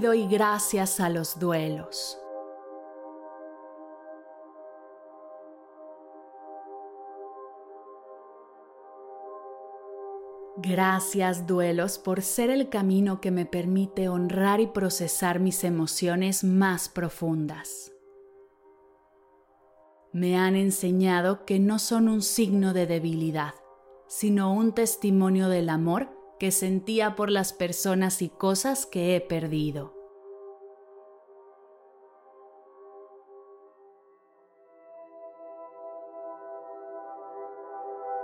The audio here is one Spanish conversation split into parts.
Doy gracias a los duelos. Gracias duelos por ser el camino que me permite honrar y procesar mis emociones más profundas. Me han enseñado que no son un signo de debilidad, sino un testimonio del amor que sentía por las personas y cosas que he perdido.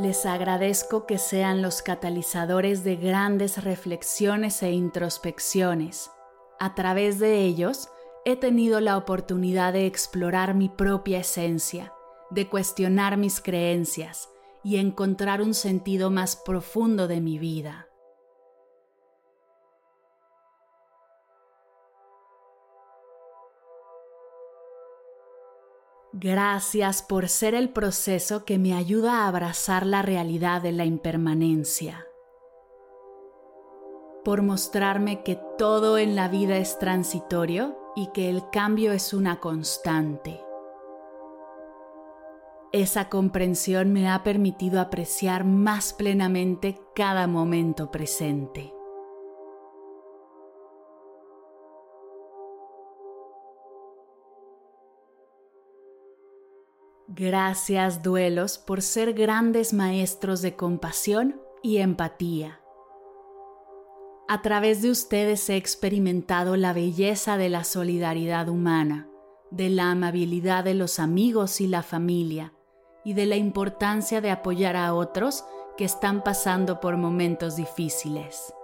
Les agradezco que sean los catalizadores de grandes reflexiones e introspecciones. A través de ellos he tenido la oportunidad de explorar mi propia esencia, de cuestionar mis creencias y encontrar un sentido más profundo de mi vida. Gracias por ser el proceso que me ayuda a abrazar la realidad de la impermanencia. Por mostrarme que todo en la vida es transitorio y que el cambio es una constante. Esa comprensión me ha permitido apreciar más plenamente cada momento presente. Gracias duelos por ser grandes maestros de compasión y empatía. A través de ustedes he experimentado la belleza de la solidaridad humana, de la amabilidad de los amigos y la familia, y de la importancia de apoyar a otros que están pasando por momentos difíciles.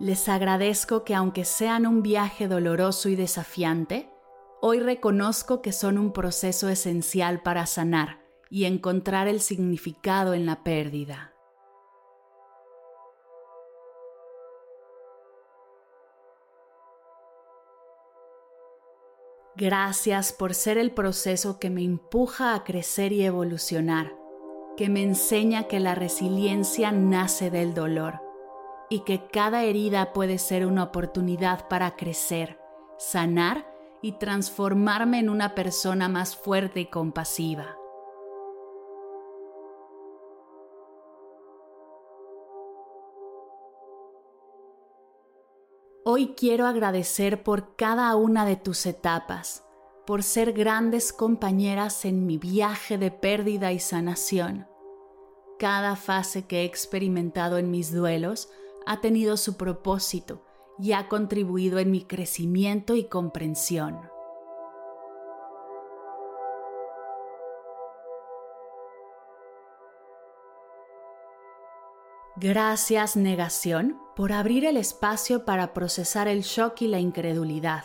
Les agradezco que aunque sean un viaje doloroso y desafiante, hoy reconozco que son un proceso esencial para sanar y encontrar el significado en la pérdida. Gracias por ser el proceso que me empuja a crecer y evolucionar, que me enseña que la resiliencia nace del dolor y que cada herida puede ser una oportunidad para crecer, sanar y transformarme en una persona más fuerte y compasiva. Hoy quiero agradecer por cada una de tus etapas, por ser grandes compañeras en mi viaje de pérdida y sanación. Cada fase que he experimentado en mis duelos ha tenido su propósito y ha contribuido en mi crecimiento y comprensión. Gracias negación por abrir el espacio para procesar el shock y la incredulidad.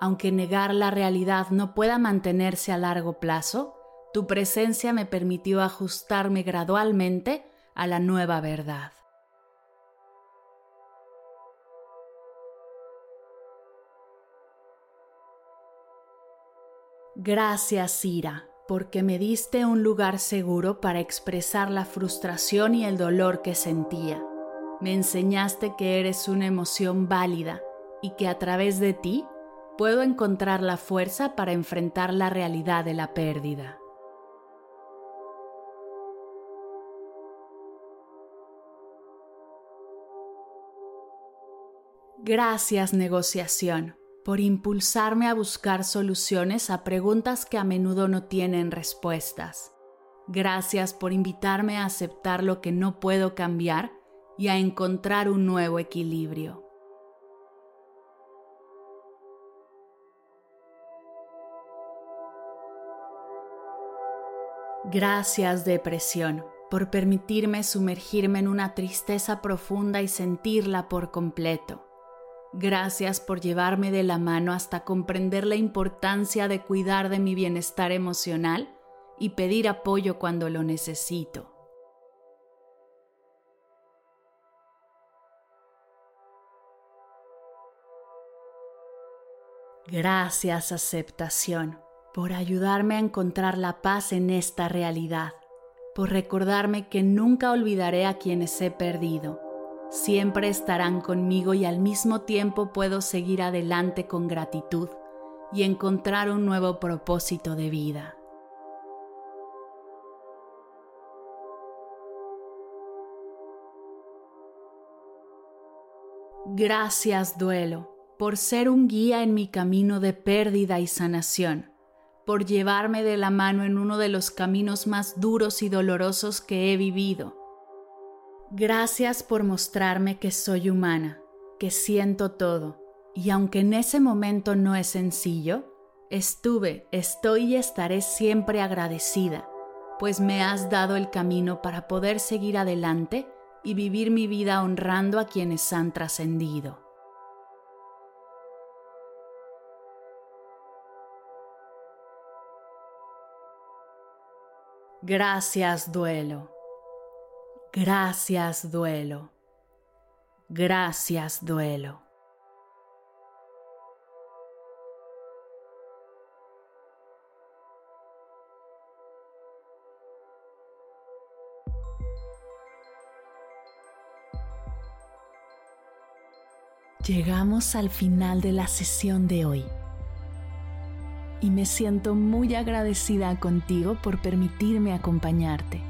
Aunque negar la realidad no pueda mantenerse a largo plazo, Tu presencia me permitió ajustarme gradualmente a la nueva verdad. Gracias, Ira, porque me diste un lugar seguro para expresar la frustración y el dolor que sentía. Me enseñaste que eres una emoción válida y que a través de ti puedo encontrar la fuerza para enfrentar la realidad de la pérdida. Gracias negociación por impulsarme a buscar soluciones a preguntas que a menudo no tienen respuestas. Gracias por invitarme a aceptar lo que no puedo cambiar y a encontrar un nuevo equilibrio. Gracias depresión por permitirme sumergirme en una tristeza profunda y sentirla por completo. Gracias por llevarme de la mano hasta comprender la importancia de cuidar de mi bienestar emocional y pedir apoyo cuando lo necesito. Gracias aceptación por ayudarme a encontrar la paz en esta realidad, por recordarme que nunca olvidaré a quienes he perdido. Siempre estarán conmigo y al mismo tiempo puedo seguir adelante con gratitud y encontrar un nuevo propósito de vida. Gracias duelo por ser un guía en mi camino de pérdida y sanación por llevarme de la mano en uno de los caminos más duros y dolorosos que he vivido. Gracias por mostrarme que soy humana, que siento todo, y aunque en ese momento no es sencillo, estuve, estoy y estaré siempre agradecida, pues me has dado el camino para poder seguir adelante y vivir mi vida honrando a quienes han trascendido. Gracias duelo. Gracias duelo. Gracias duelo. Llegamos al final de la sesión de hoy y me siento muy agradecida contigo por permitirme acompañarte.